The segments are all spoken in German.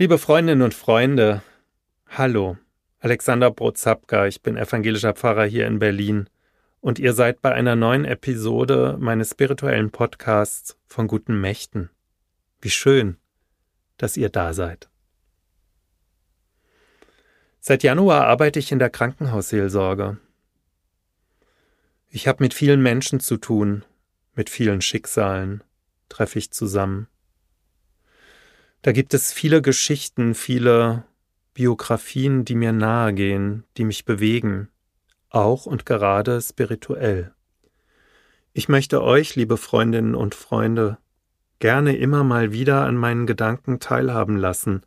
Liebe Freundinnen und Freunde, hallo, Alexander Brozapka, ich bin evangelischer Pfarrer hier in Berlin und ihr seid bei einer neuen Episode meines spirituellen Podcasts von guten Mächten. Wie schön, dass ihr da seid. Seit Januar arbeite ich in der Krankenhausseelsorge. Ich habe mit vielen Menschen zu tun, mit vielen Schicksalen treffe ich zusammen. Da gibt es viele Geschichten, viele Biografien, die mir nahe gehen, die mich bewegen, auch und gerade spirituell. Ich möchte euch, liebe Freundinnen und Freunde, gerne immer mal wieder an meinen Gedanken teilhaben lassen,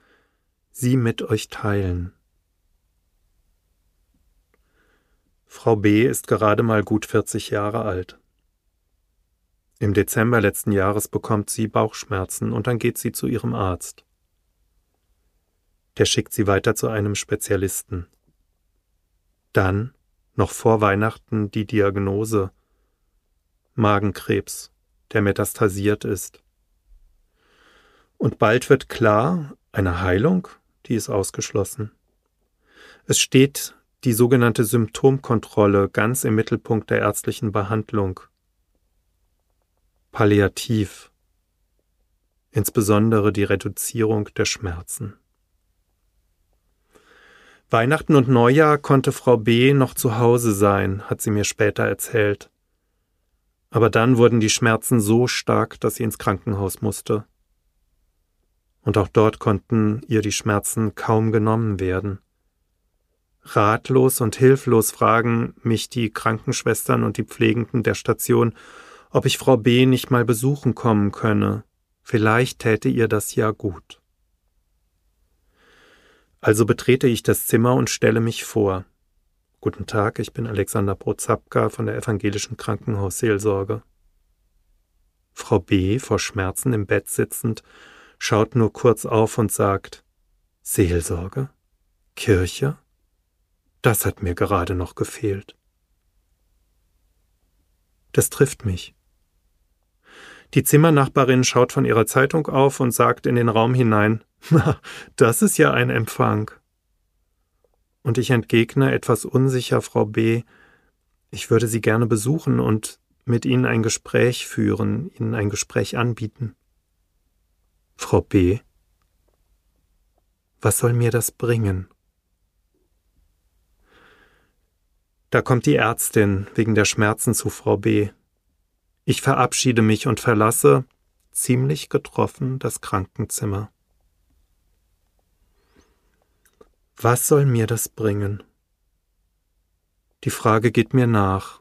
sie mit euch teilen. Frau B. ist gerade mal gut 40 Jahre alt. Im Dezember letzten Jahres bekommt sie Bauchschmerzen und dann geht sie zu ihrem Arzt. Der schickt sie weiter zu einem Spezialisten. Dann noch vor Weihnachten die Diagnose Magenkrebs, der metastasiert ist. Und bald wird klar, eine Heilung, die ist ausgeschlossen. Es steht die sogenannte Symptomkontrolle ganz im Mittelpunkt der ärztlichen Behandlung. Palliativ, insbesondere die Reduzierung der Schmerzen. Weihnachten und Neujahr konnte Frau B. noch zu Hause sein, hat sie mir später erzählt. Aber dann wurden die Schmerzen so stark, dass sie ins Krankenhaus musste. Und auch dort konnten ihr die Schmerzen kaum genommen werden. Ratlos und hilflos fragen mich die Krankenschwestern und die Pflegenden der Station, ob ich Frau B. nicht mal besuchen kommen könne. Vielleicht täte ihr das ja gut. Also betrete ich das Zimmer und stelle mich vor. Guten Tag, ich bin Alexander Brozapka von der evangelischen Krankenhausseelsorge. Frau B., vor Schmerzen im Bett sitzend, schaut nur kurz auf und sagt Seelsorge? Kirche? Das hat mir gerade noch gefehlt. Das trifft mich. Die Zimmernachbarin schaut von ihrer Zeitung auf und sagt in den Raum hinein na, das ist ja ein Empfang. Und ich entgegne etwas unsicher Frau B. Ich würde Sie gerne besuchen und mit Ihnen ein Gespräch führen, Ihnen ein Gespräch anbieten. Frau B. Was soll mir das bringen? Da kommt die Ärztin wegen der Schmerzen zu Frau B. Ich verabschiede mich und verlasse, ziemlich getroffen, das Krankenzimmer. Was soll mir das bringen? Die Frage geht mir nach,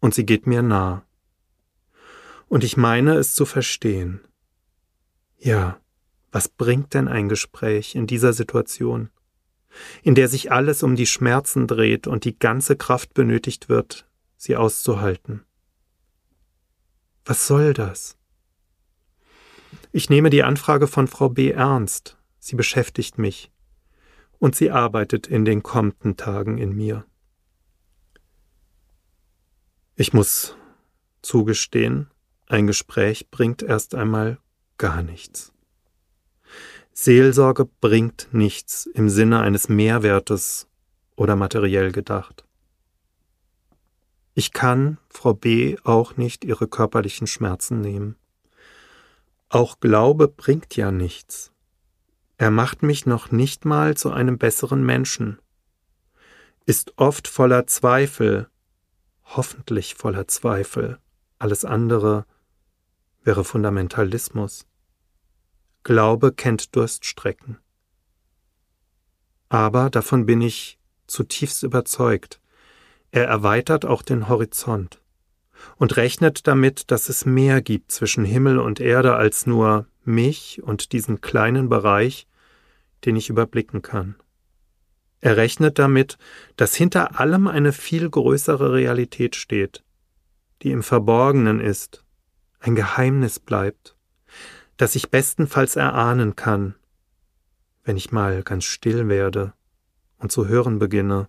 und sie geht mir nah. Und ich meine es zu verstehen. Ja, was bringt denn ein Gespräch in dieser Situation, in der sich alles um die Schmerzen dreht und die ganze Kraft benötigt wird, sie auszuhalten? Was soll das? Ich nehme die Anfrage von Frau B. ernst, sie beschäftigt mich, und sie arbeitet in den kommenden Tagen in mir. Ich muss zugestehen, ein Gespräch bringt erst einmal gar nichts. Seelsorge bringt nichts im Sinne eines Mehrwertes oder materiell gedacht. Ich kann Frau B auch nicht ihre körperlichen Schmerzen nehmen. Auch Glaube bringt ja nichts. Er macht mich noch nicht mal zu einem besseren Menschen, ist oft voller Zweifel, hoffentlich voller Zweifel, alles andere wäre Fundamentalismus. Glaube kennt Durststrecken. Aber davon bin ich zutiefst überzeugt, er erweitert auch den Horizont und rechnet damit, dass es mehr gibt zwischen Himmel und Erde als nur mich und diesen kleinen Bereich, den ich überblicken kann. Er rechnet damit, dass hinter allem eine viel größere Realität steht, die im Verborgenen ist, ein Geheimnis bleibt, das ich bestenfalls erahnen kann, wenn ich mal ganz still werde und zu hören beginne,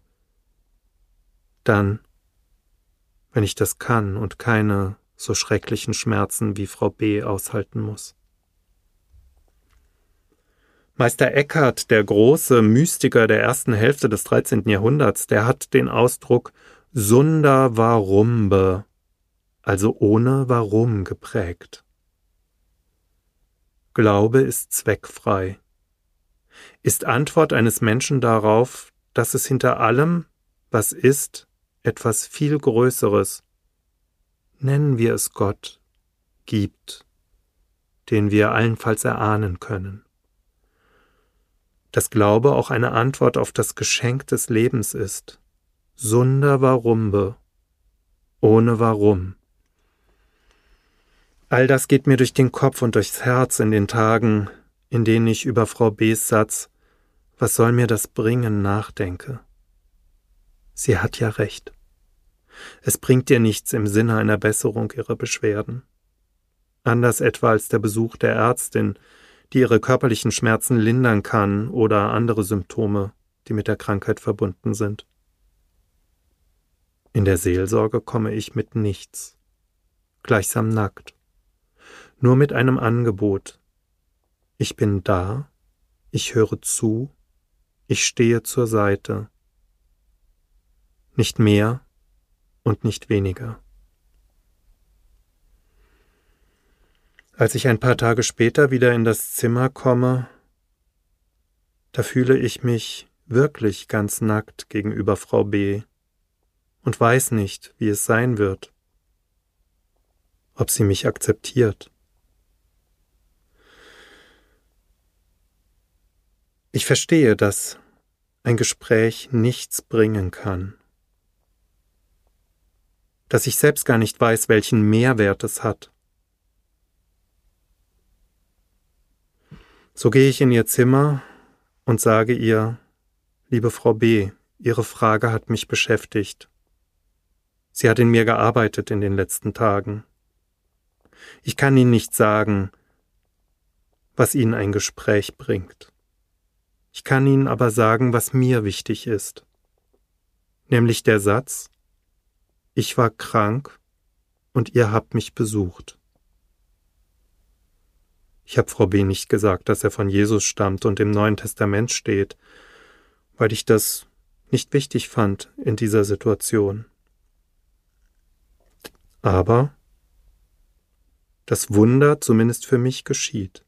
dann, wenn ich das kann und keine so schrecklichen Schmerzen wie Frau B aushalten muss. Meister Eckhart, der große Mystiker der ersten Hälfte des 13. Jahrhunderts, der hat den Ausdruck Sunda Varumbe, also ohne Warum geprägt. Glaube ist zweckfrei, ist Antwort eines Menschen darauf, dass es hinter allem, was ist, etwas viel Größeres, nennen wir es Gott, gibt, den wir allenfalls erahnen können dass Glaube auch eine Antwort auf das Geschenk des Lebens ist. Sunder Warumbe, ohne Warum. All das geht mir durch den Kopf und durchs Herz in den Tagen, in denen ich über Frau B.s Satz Was soll mir das bringen nachdenke. Sie hat ja recht. Es bringt dir nichts im Sinne einer Besserung ihrer Beschwerden. Anders etwa als der Besuch der Ärztin, die ihre körperlichen Schmerzen lindern kann oder andere Symptome, die mit der Krankheit verbunden sind. In der Seelsorge komme ich mit nichts, gleichsam nackt, nur mit einem Angebot. Ich bin da, ich höre zu, ich stehe zur Seite. Nicht mehr und nicht weniger. Als ich ein paar Tage später wieder in das Zimmer komme, da fühle ich mich wirklich ganz nackt gegenüber Frau B. und weiß nicht, wie es sein wird, ob sie mich akzeptiert. Ich verstehe, dass ein Gespräch nichts bringen kann, dass ich selbst gar nicht weiß, welchen Mehrwert es hat. So gehe ich in ihr Zimmer und sage ihr, liebe Frau B., Ihre Frage hat mich beschäftigt. Sie hat in mir gearbeitet in den letzten Tagen. Ich kann Ihnen nicht sagen, was Ihnen ein Gespräch bringt. Ich kann Ihnen aber sagen, was mir wichtig ist, nämlich der Satz, ich war krank und ihr habt mich besucht. Ich habe Frau B. nicht gesagt, dass er von Jesus stammt und im Neuen Testament steht, weil ich das nicht wichtig fand in dieser Situation. Aber das Wunder zumindest für mich geschieht.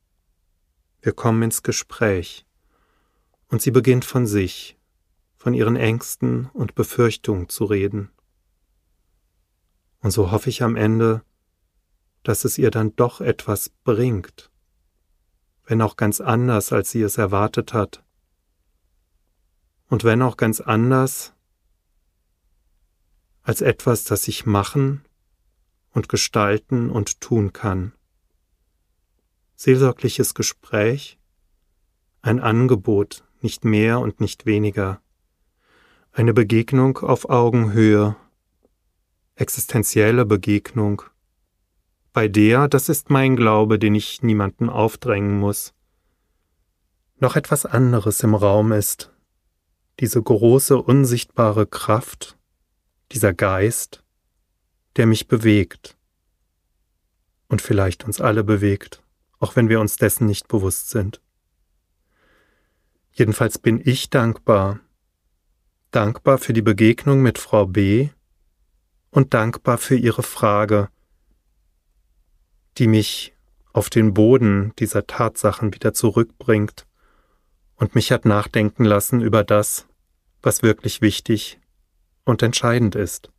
Wir kommen ins Gespräch und sie beginnt von sich, von ihren Ängsten und Befürchtungen zu reden. Und so hoffe ich am Ende, dass es ihr dann doch etwas bringt wenn auch ganz anders, als sie es erwartet hat. Und wenn auch ganz anders als etwas, das ich machen und gestalten und tun kann. Seelsorgliches Gespräch, ein Angebot, nicht mehr und nicht weniger, eine Begegnung auf Augenhöhe, existenzielle Begegnung, bei der, das ist mein Glaube, den ich niemanden aufdrängen muss, noch etwas anderes im Raum ist, diese große unsichtbare Kraft, dieser Geist, der mich bewegt und vielleicht uns alle bewegt, auch wenn wir uns dessen nicht bewusst sind. Jedenfalls bin ich dankbar, dankbar für die Begegnung mit Frau B und dankbar für ihre Frage, die mich auf den Boden dieser Tatsachen wieder zurückbringt und mich hat nachdenken lassen über das, was wirklich wichtig und entscheidend ist.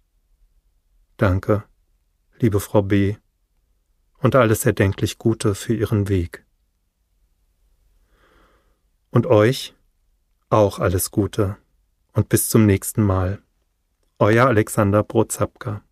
Danke, liebe Frau B. und alles erdenklich Gute für Ihren Weg. Und euch auch alles Gute und bis zum nächsten Mal. Euer Alexander Brozapka.